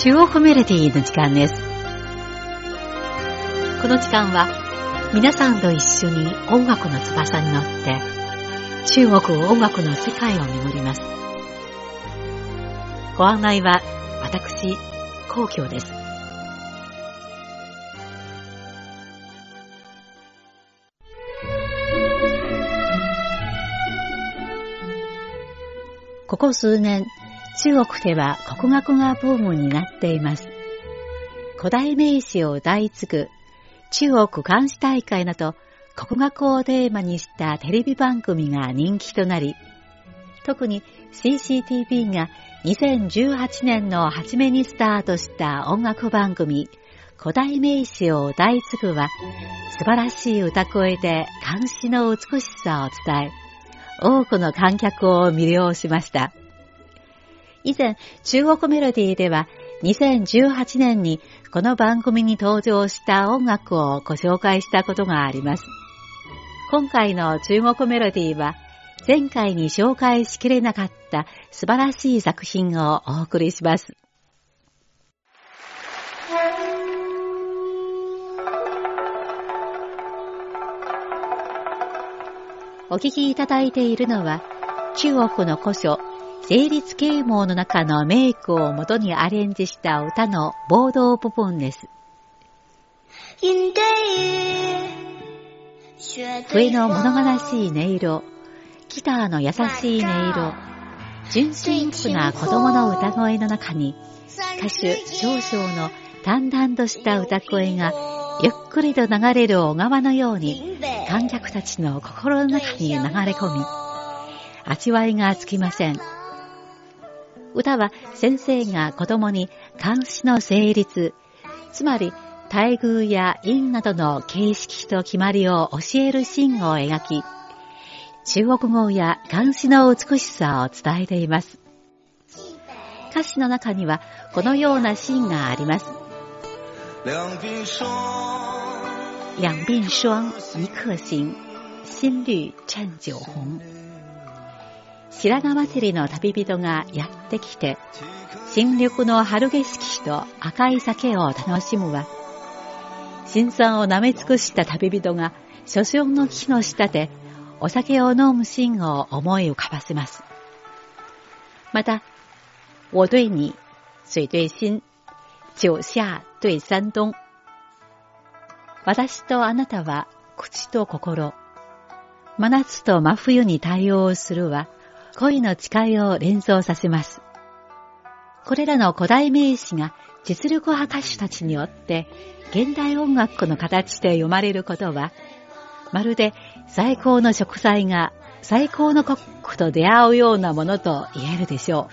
中国メロディーの時間です。この時間は皆さんと一緒に音楽の翼に乗って中国音楽の世界を巡ります。ご案内は私、皇居です。ここ数年、中国では国学がブームになっています。古代名詞を歌い継ぐ中国監視大会など国学をテーマにしたテレビ番組が人気となり、特に CCTV が2018年の初めにスタートした音楽番組古代名詞を歌い継ぐは素晴らしい歌声で監視の美しさを伝え、多くの観客を魅了しました。以前、中国メロディーでは2018年にこの番組に登場した音楽をご紹介したことがあります。今回の中国メロディーは前回に紹介しきれなかった素晴らしい作品をお送りします。お聞きいただいているのは中国の古書成立啓蒙の中のメイクを元にアレンジした歌のボード部分です。笛の物悲しい音色、ギターの優しい音色、純真無な子供の歌声の中に、歌手少々の淡々とした歌声がゆっくりと流れる小川のように観客たちの心の中に流れ込み、味わいがつきません。歌は先生が子供に監視の成立、つまり待遇や因などの形式と決まりを教えるシーンを描き、中国語や監視の美しさを伝えています。歌詞の中にはこのようなシーンがあります。两鬓霜，一颗心，心绿衬酒紅。白髪祭りの旅人がやってきて、新緑の春景色と赤い酒を楽しむわ。新酸を舐め尽くした旅人が、初春の木の下でお酒を飲むシーンを思い浮かばせます。また、我对你、水对心、酒下对山東。私とあなたは口と心。真夏と真冬に対応するは、恋の誓いを連想させます。これらの古代名詞が実力派歌手たちによって現代音楽の形で読まれることは、まるで最高の食材が最高のコックと出会うようなものと言えるでしょ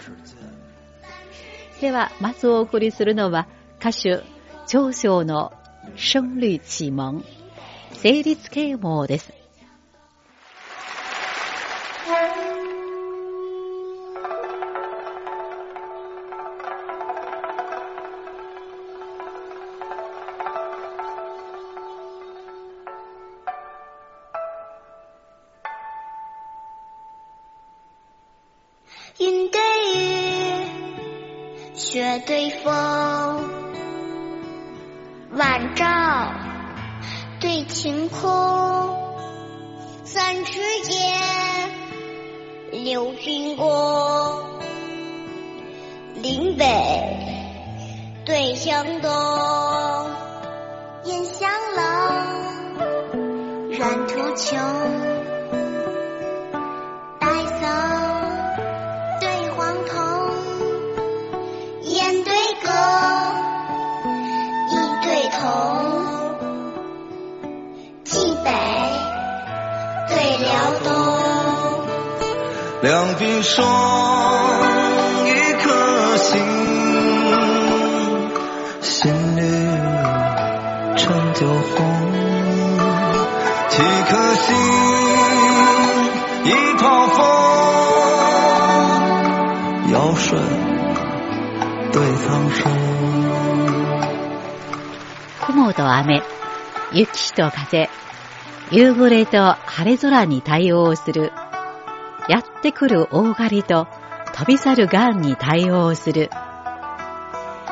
う。では、まずお送りするのは歌手、長小の生律启蒙、成立啓蒙です。北对湘东雁向南软途穷白首对黄铜雁对歌一对同冀北对辽东两鬓霜成酒红。几颗心，一泡风，尧舜对苍生。雲と雨、雪と風、夕暮れと晴れ空に対応するやってくる大狩りと飛び去る癌に対応する。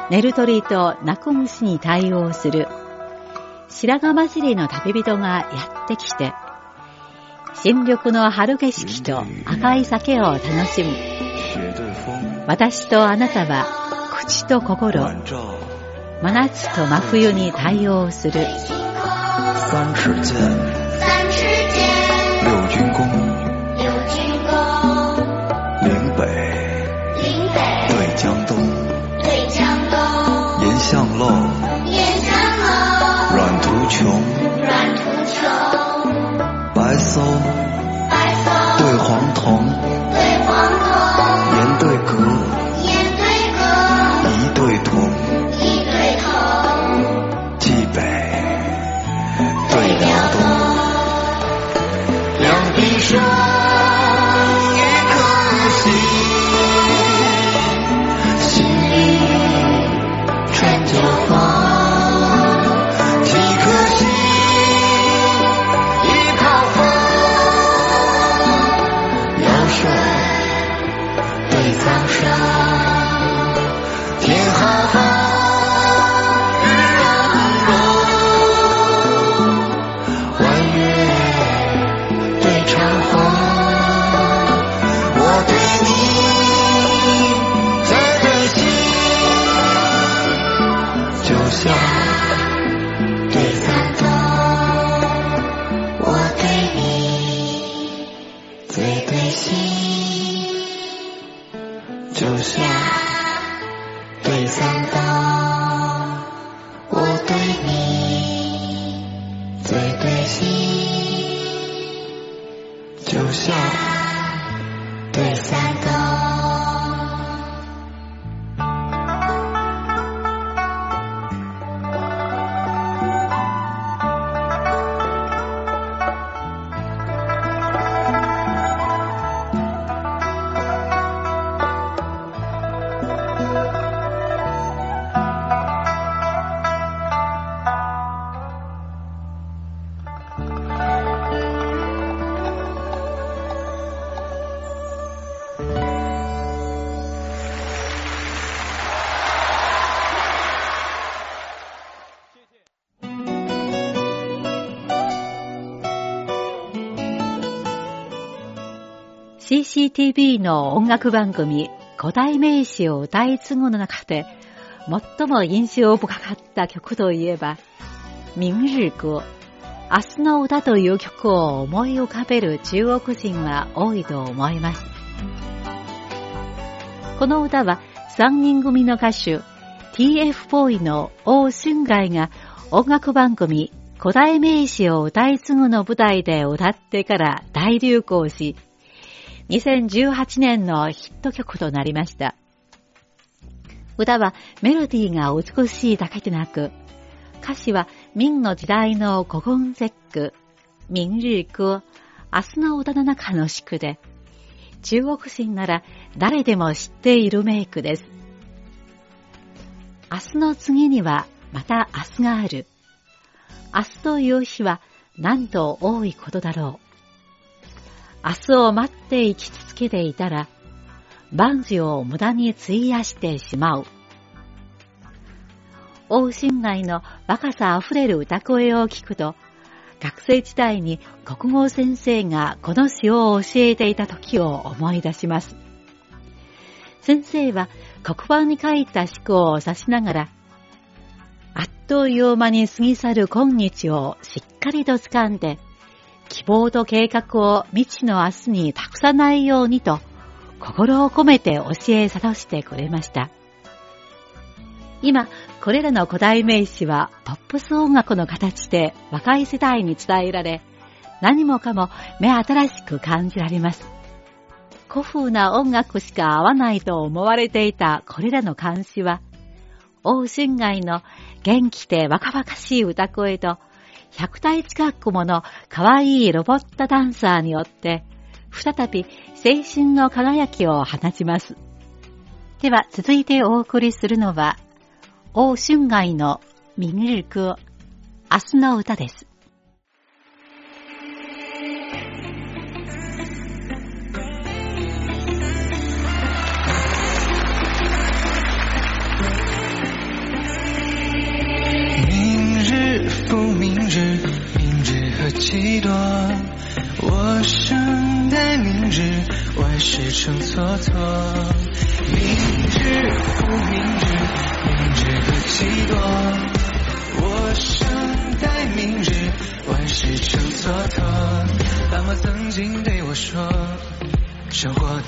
ネルトリとナコムシに対応する白髪混じりの旅人がやってきて、新緑の春景色と赤い酒を楽しむ。私とあなたは口と心、真夏と真冬に対応する。最对心，就像 CCTV の音楽番組古代名詞を歌い継ぐの中で最も印象深かった曲といえば、明日歌、明日の歌という曲を思い浮かべる中国人は多いと思います。この歌は3人組の歌手 TF ボーイの王春外が音楽番組古代名詞を歌い継ぐの舞台で歌ってから大流行し、2018年のヒット曲となりました。歌はメロディーが美しいだけでなく、歌詞は明の時代の古言節句、明日歌、明日の歌の中の詩句で、中国人なら誰でも知っている名句です。明日の次にはまた明日がある。明日という日はなんと多いことだろう。明日を待って生き続けていたら、万事を無駄に費やしてしまう。王春外の若さあふれる歌声を聞くと、学生時代に国語先生がこの詩を教えていた時を思い出します。先生は黒板に書いた詩句を指しながら、あっという間に過ぎ去る今日をしっかりと掴んで、希望と計画を未知の明日に託さないようにと心を込めて教え諭してくれました。今、これらの古代名詞はポップス音楽の形で若い世代に伝えられ、何もかも目新しく感じられます。古風な音楽しか合わないと思われていたこれらの漢詩は、王春外の元気で若々しい歌声と100体近くもの可愛いロボットダンサーによって、再び青春の輝きを放ちます。では続いてお送りするのは、王春街のミニルク、明日の歌です。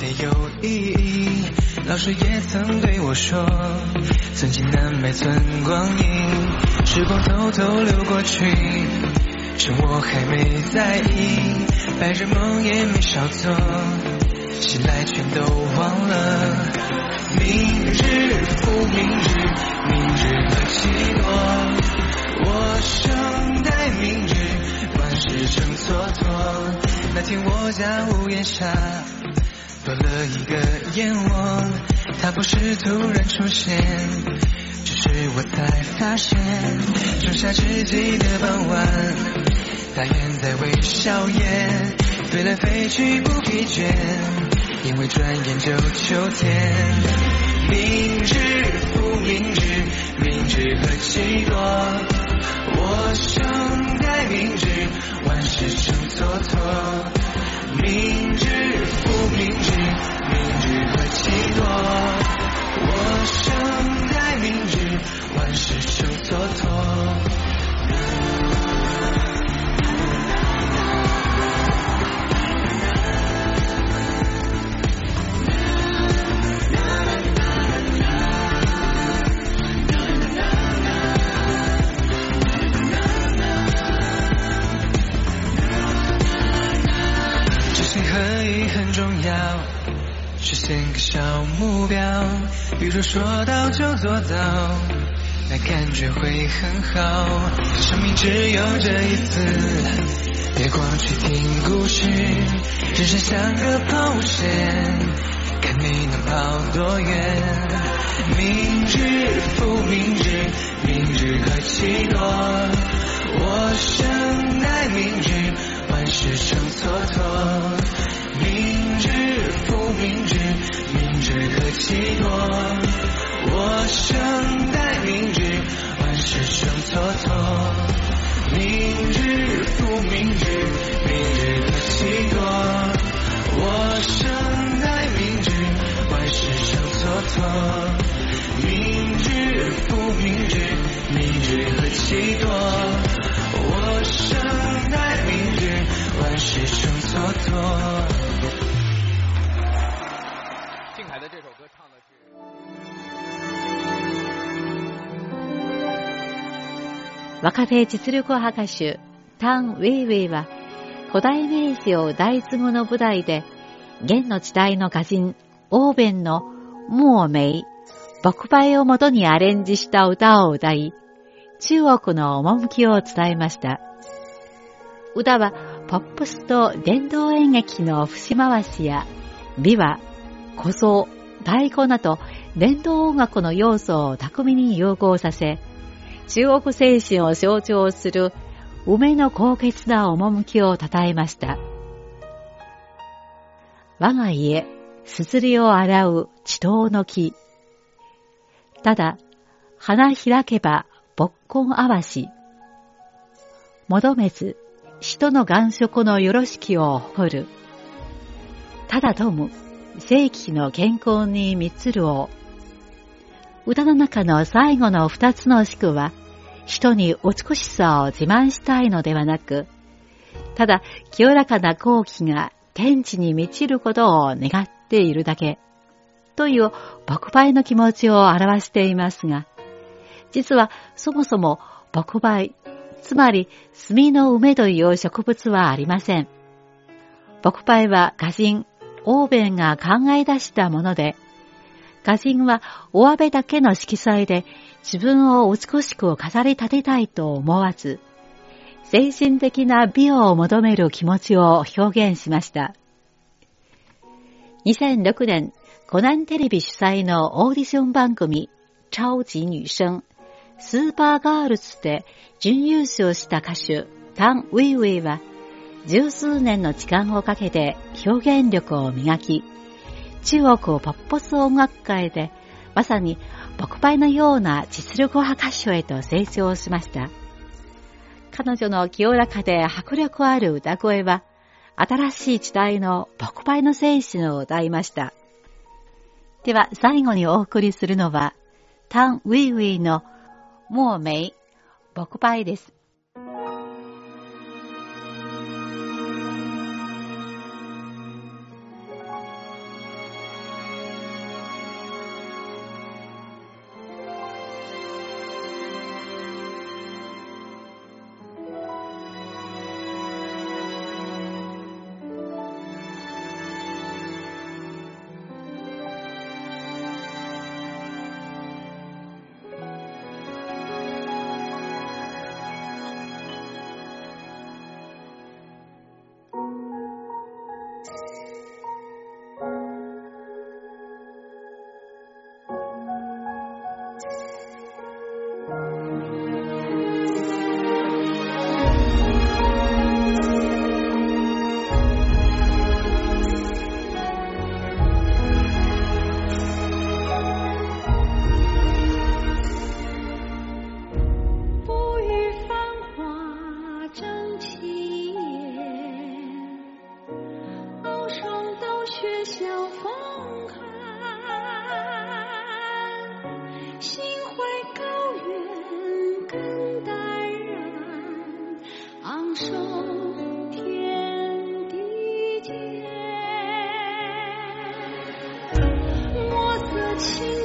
没有意义。老师也曾对我说，曾经难买寸光阴，时光偷偷流过去。趁我还没在意，白日梦也没少做，醒来全都忘了。明日复明日，明日何其多。我生待明日，万事成蹉跎。那天我家屋檐下多了一个燕窝，它不是突然出现，只是我才发现，仲夏之际的傍晚。大雁在微笑雁，飞来飞去不疲倦，因为转眼就秋天。明日复明日，明日何其多。我生待明日，万事成蹉跎。明比如说到就做到，那感觉会很好。生命只有这一次，别光去听故事，人生像个抛物线，看你能跑多远。明日复明日，明日何其多。我生待明日，万事成蹉跎。明日复明日。明日何其多，我生待明日，万事成蹉跎。明日复明日，明日何其多，若手実力派歌手、タン・ウェイウェイは、古代名詞を大都語の舞台で、元の時代の歌人、オーベンのムオメイ、牧梅をもとにアレンジした歌を歌い、中国の趣を伝えました。歌は、ポップスと伝統演劇の節回しや、美和、小僧、太鼓など伝統音楽の要素を巧みに融合させ、中国精神を象徴する梅の高潔な趣を称えました。我が家、すずりを洗う地頭の木。ただ、花開けば勃根合わし。求めず、人の願色のよろしきを誇る。ただとむ、世紀の健康に満るを。歌の中の最後の二つの宿は、人に美しさを自慢したいのではなく、ただ清らかな好奇が天地に満ちることを願っているだけ、という牧梅の気持ちを表していますが、実はそもそも牧梅、つまり墨の梅という植物はありません。牧梅は歌人欧米が考え出したもので、歌人はお詫びだけの色彩で自分を美しく飾り立てたいと思わず、精神的な美を求める気持ちを表現しました。2006年、コナンテレビ主催のオーディション番組、超級女生、スーパーガールズで準優勝した歌手、タン・ウィウィは、十数年の時間をかけて表現力を磨き、中国をポップス音楽界でまさに牧梅のような実力派歌手へと成長しました。彼女の清らかで迫力ある歌声は、新しい時代の牧パイの精神を歌いました。では最後にお送りするのは、タン・ウィウィのモーメイ、牧パイです。情。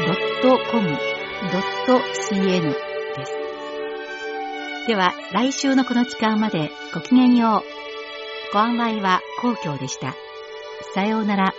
.com.cn です。では、来週のこの時間までごきげんよう。ご案内は皇居でした。さようなら。